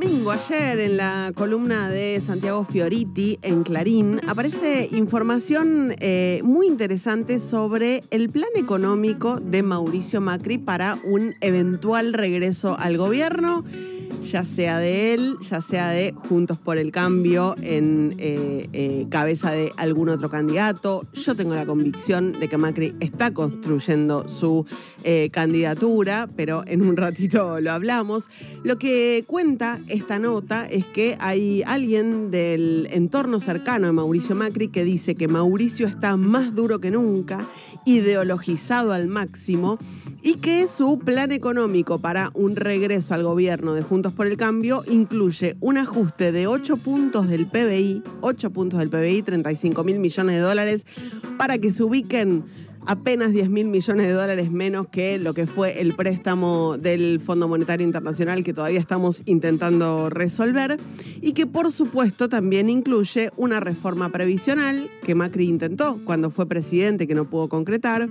domingo, ayer, en la columna de Santiago Fioriti en Clarín, aparece información eh, muy interesante sobre el plan económico de Mauricio Macri para un eventual regreso al gobierno ya sea de él, ya sea de Juntos por el Cambio en eh, eh, cabeza de algún otro candidato. Yo tengo la convicción de que Macri está construyendo su eh, candidatura, pero en un ratito lo hablamos. Lo que cuenta esta nota es que hay alguien del entorno cercano de Mauricio Macri que dice que Mauricio está más duro que nunca, ideologizado al máximo y que su plan económico para un regreso al gobierno de Juntos por el Cambio incluye un ajuste de 8 puntos del PBI, 8 puntos del PBI, 35 mil millones de dólares, para que se ubiquen apenas 10 mil millones de dólares menos que lo que fue el préstamo del Fondo Monetario Internacional que todavía estamos intentando resolver y que por supuesto también incluye una reforma previsional que Macri intentó cuando fue presidente que no pudo concretar,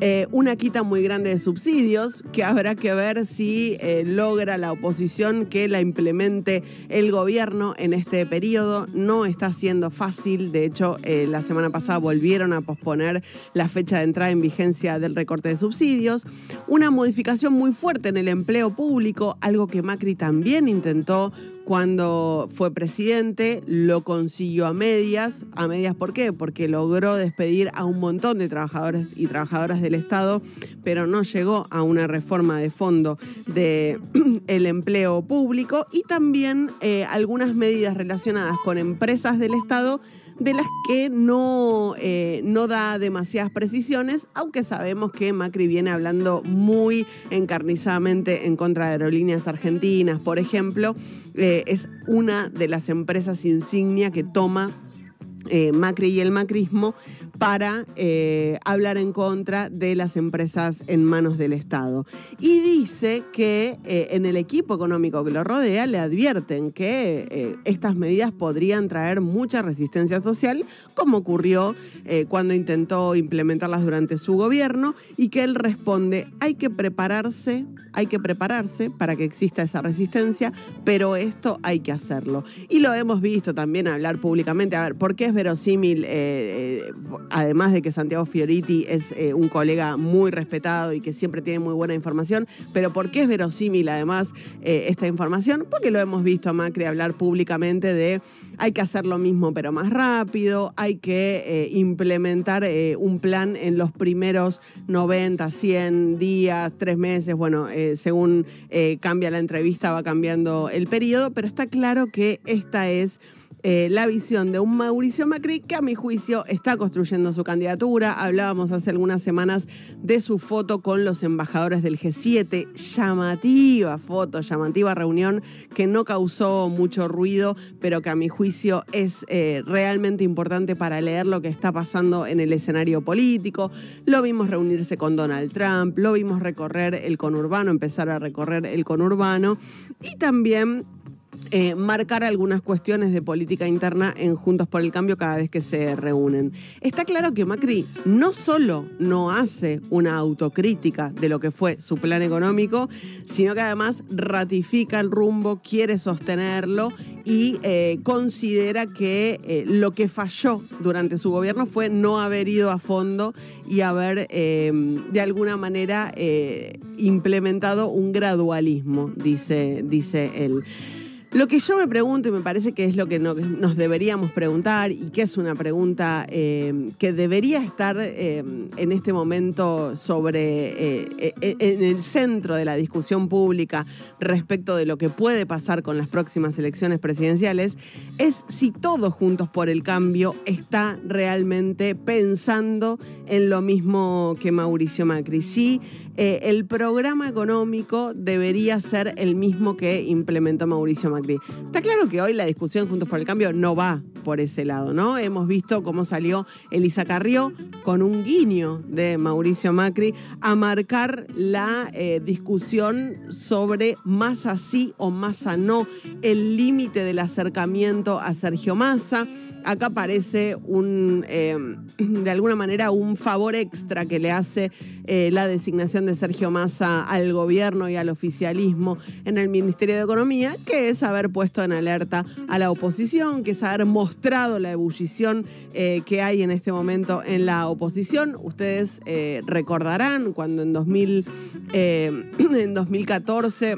eh, una quita muy grande de subsidios que habrá que ver si eh, logra la oposición que la implemente el gobierno en este periodo. No está siendo fácil, de hecho eh, la semana pasada volvieron a posponer la fecha de entrada en vigencia del recorte de subsidios, una modificación muy fuerte en el empleo público, algo que Macri también intentó cuando fue presidente, lo consiguió a medias. ¿A medias por qué? Porque logró despedir a un montón de trabajadores y trabajadoras del Estado, pero no llegó a una reforma de fondo del el empleo público y también eh, algunas medidas relacionadas con empresas del Estado de las que no, eh, no da demasiadas precisiones, aunque sabemos que Macri viene hablando muy encarnizadamente en contra de aerolíneas argentinas, por ejemplo, eh, es una de las empresas insignia que toma eh, Macri y el macrismo para eh, hablar en contra de las empresas en manos del Estado. Y dice que eh, en el equipo económico que lo rodea le advierten que estas medidas podrían traer mucha resistencia social, como ocurrió cuando intentó implementarlas durante su gobierno, y que él responde, hay que prepararse, hay que prepararse para que exista esa resistencia, pero esto hay que hacerlo. Y lo hemos visto también hablar públicamente, a ver, ¿por qué es verosímil, eh, eh, además de que Santiago Fioriti es eh, un colega muy respetado y que siempre tiene muy buena información, pero ¿por qué es verosímil además esta información? Porque lo hemos visto a Macri hablar públicamente de hay que hacer lo mismo pero más rápido, hay que implementar un plan en los primeros 90, 100 días, tres meses, bueno, según cambia la entrevista va cambiando el periodo, pero está claro que esta es eh, la visión de un Mauricio Macri que a mi juicio está construyendo su candidatura. Hablábamos hace algunas semanas de su foto con los embajadores del G7. Llamativa foto, llamativa reunión que no causó mucho ruido, pero que a mi juicio es eh, realmente importante para leer lo que está pasando en el escenario político. Lo vimos reunirse con Donald Trump, lo vimos recorrer el conurbano, empezar a recorrer el conurbano y también eh, marcar algunas cuestiones de política interna en Juntos por el Cambio cada vez que se reúnen. Está claro que Macri no solo no hace una autocrítica de lo que fue su plan económico, sino que además ratifica el rumbo, quiere sostenerlo y eh, considera que eh, lo que falló durante su gobierno fue no haber ido a fondo y haber de alguna manera implementado un gradualismo, dice, dice él. Lo que yo me pregunto, y me parece que es lo que nos deberíamos preguntar, y que es una pregunta eh, que debería estar eh, en este momento sobre eh, en el centro de la discusión pública respecto de lo que puede pasar con las próximas elecciones presidenciales, es si todos juntos por el cambio está realmente pensando en lo mismo que Mauricio Macri. El programa económico debería ser el mismo que implementó Mauricio Macri. Está claro que hoy la discusión Juntos por el Cambio no va por ese lado, ¿no? Hemos visto cómo salió Elisa Carrió con un guiño de Mauricio Macri a marcar la eh, discusión sobre más así o más a no, el límite del acercamiento a Sergio Massa acá parece un, em, de alguna manera, un favor extra que le hace eh, la designación de Sergio Massa al gobierno y al oficialismo en el Ministerio de Economía, que es haber puesto en alerta a la oposición, que es haber mostrado la ebullición eh, que hay en este momento en la oposición. Ustedes recordarán cuando en, 2000, en 2014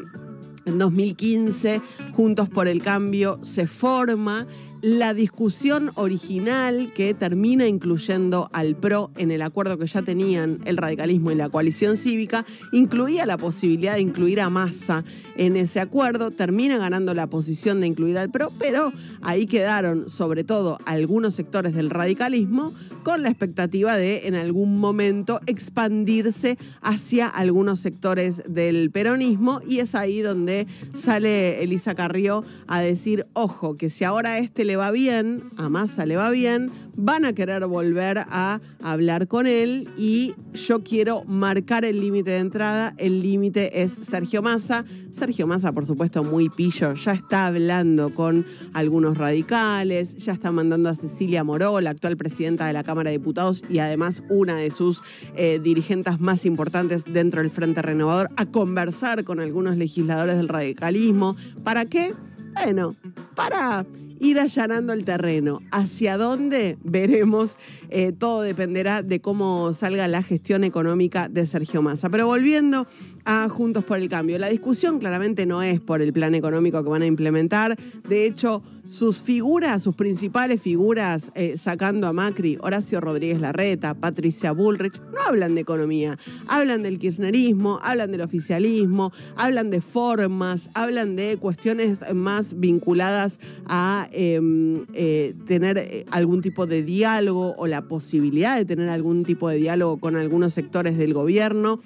en 2015, Juntos por el Cambio se forma la discusión original que termina incluyendo al PRO en el acuerdo que ya tenían el radicalismo y la coalición cívica, incluía la posibilidad de incluir a Massa en ese acuerdo, termina ganando la posición de incluir al PRO, pero ahí quedaron sobre todo algunos sectores del radicalismo con la expectativa de en algún momento expandirse hacia algunos sectores del peronismo y es ahí donde sale Elisa Carrió a decir, ojo, que si ahora este le va bien, a Massa le va bien, van a querer volver a hablar con él y yo quiero marcar el límite de entrada. El límite es Sergio Massa. Sergio Massa, por supuesto, muy pillo, ya está hablando con algunos radicales, ya está mandando a Cecilia Moró, la actual presidenta de la Cámara de Diputados y además una de sus eh, dirigentes más importantes dentro del Frente Renovador, a conversar con algunos legisladores del radicalismo. ¿Para qué? Bueno, para ir allanando el terreno. ¿Hacia dónde? Veremos. Eh, todo dependerá de cómo salga la gestión económica de Sergio Massa. Pero volviendo a Juntos por el Cambio, la discusión claramente no es por el plan económico que van a implementar. De hecho, sus figuras, sus principales figuras, eh, sacando a Macri, Horacio Rodríguez Larreta, Patricia Bullrich, no hablan de economía, hablan del kirchnerismo, hablan del oficialismo, hablan de formas, hablan de cuestiones más vinculadas a em, eh, tener eh, algún tipo de diálogo o la posibilidad de tener algún tipo de diálogo con algunos sectores del gobierno,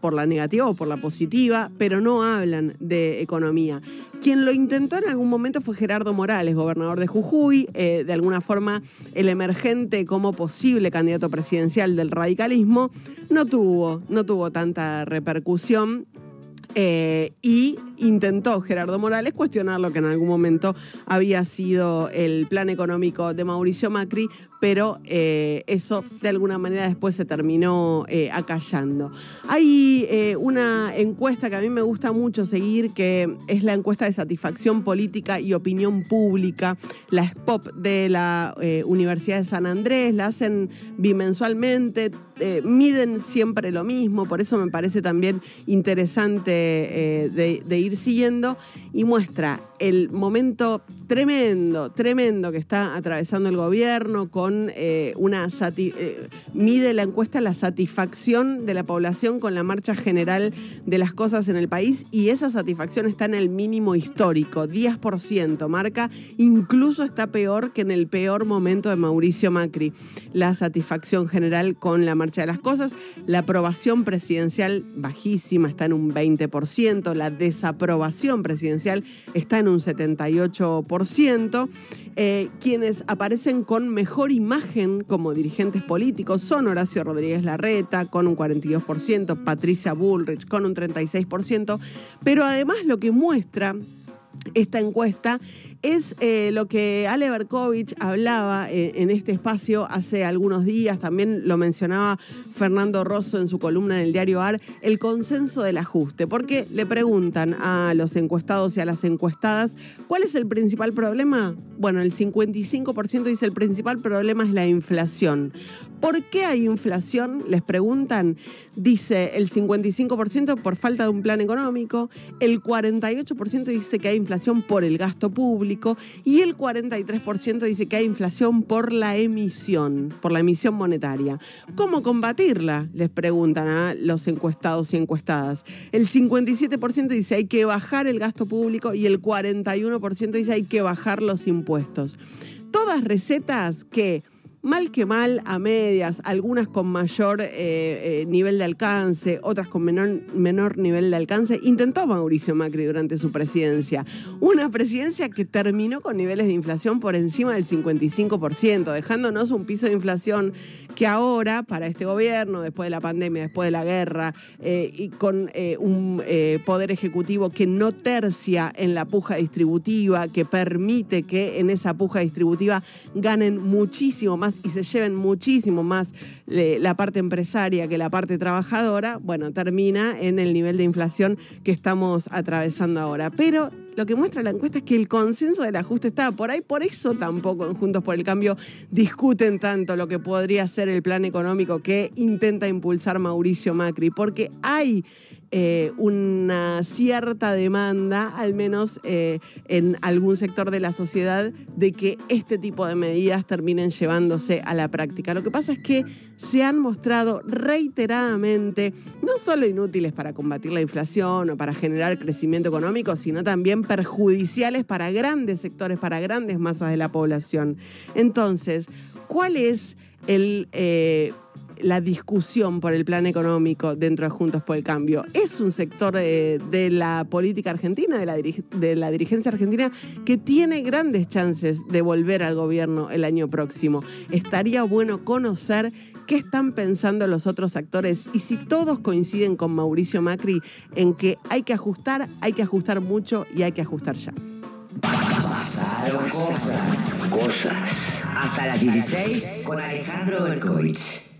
por la negativa o por la positiva, pero no hablan de economía. Quien lo intentó en algún momento fue Gerardo Morales, gobernador de Jujuy, eh, de alguna forma el emergente como posible candidato presidencial del radicalismo, no tuvo, no tuvo tanta repercusión. Eh, y intentó Gerardo Morales cuestionar lo que en algún momento había sido el plan económico de Mauricio Macri, pero eh, eso de alguna manera después se terminó eh, acallando. Hay una encuesta que a mí me gusta mucho seguir, que es la encuesta de satisfacción política y opinión pública, la SPOP de la Universidad de San Andrés, la hacen bimensualmente, miden siempre lo mismo, por eso me parece también interesante eh, de, ir siguiendo y muestra el momento tremendo, tremendo que está atravesando el gobierno con eh, una... Eh, mide la encuesta la satisfacción de la población con la marcha general de las cosas en el país y esa satisfacción está en el mínimo histórico, 10%, marca, incluso está peor que en el peor momento de Mauricio Macri. La satisfacción general con la marcha de las cosas, la aprobación presidencial bajísima, está en un 20% la desaprobación presidencial está en un 78%. Eh, quienes aparecen con mejor imagen como dirigentes políticos son Horacio Rodríguez Larreta con un 42%, Patricia Bullrich con un 36%, pero además lo que muestra esta encuesta es eh, lo que Ale Berkovich hablaba eh, en este espacio hace algunos días, también lo mencionaba Fernando Rosso en su columna en el diario AR, el consenso del ajuste, porque le preguntan a los encuestados y a las encuestadas, ¿cuál es el principal problema? Bueno, el 55% dice el principal problema es la inflación. ¿Por qué hay inflación? Les preguntan. Dice el 55% por falta de un plan económico, el 48% dice que hay inflación por el gasto público y el 43% dice que hay inflación por la emisión, por la emisión monetaria. ¿Cómo combatirla? Les preguntan a los encuestados y encuestadas. El 57% dice hay que bajar el gasto público y el 41% dice hay que bajar los impuestos. Todas recetas que mal que mal, a medias, algunas con mayor eh, eh, nivel de alcance, otras con menor, menor nivel de alcance, intentó Mauricio Macri durante su presidencia. Una presidencia que terminó con niveles de inflación por encima del 55%, dejándonos un piso de inflación que ahora, para este gobierno, después de la pandemia, después de la guerra, eh, y con eh, un eh, poder ejecutivo que no tercia en la puja distributiva, que permite que en esa puja distributiva ganen muchísimo más y se lleven muchísimo más la parte empresaria que la parte trabajadora, bueno, termina en el nivel de inflación que estamos atravesando ahora. Pero lo que muestra la encuesta es que el consenso del ajuste está por ahí, por eso tampoco en Juntos por el Cambio discuten tanto lo que podría ser el plan económico que intenta impulsar Mauricio Macri, porque hay eh, una cierta demanda, al menos eh, en algún sector de la sociedad, de que este tipo de medidas terminen llevándose a la práctica. Lo que pasa es que se han mostrado reiteradamente no solo inútiles para combatir la inflación o para generar crecimiento económico, sino también perjudiciales para grandes sectores, para grandes masas de la población. Entonces, ¿cuál es el... Eh, la discusión por el plan económico dentro de Juntos por el Cambio. Es un sector eh, de la política argentina, de la, de la dirigencia argentina, que tiene grandes chances de volver al gobierno el año próximo. Estaría bueno conocer qué están pensando los otros actores y si todos coinciden con Mauricio Macri en que hay que ajustar, hay que ajustar mucho y hay que ajustar ya. Pasaron cosas, cosas. Hasta las 16 con Alejandro Berkovich.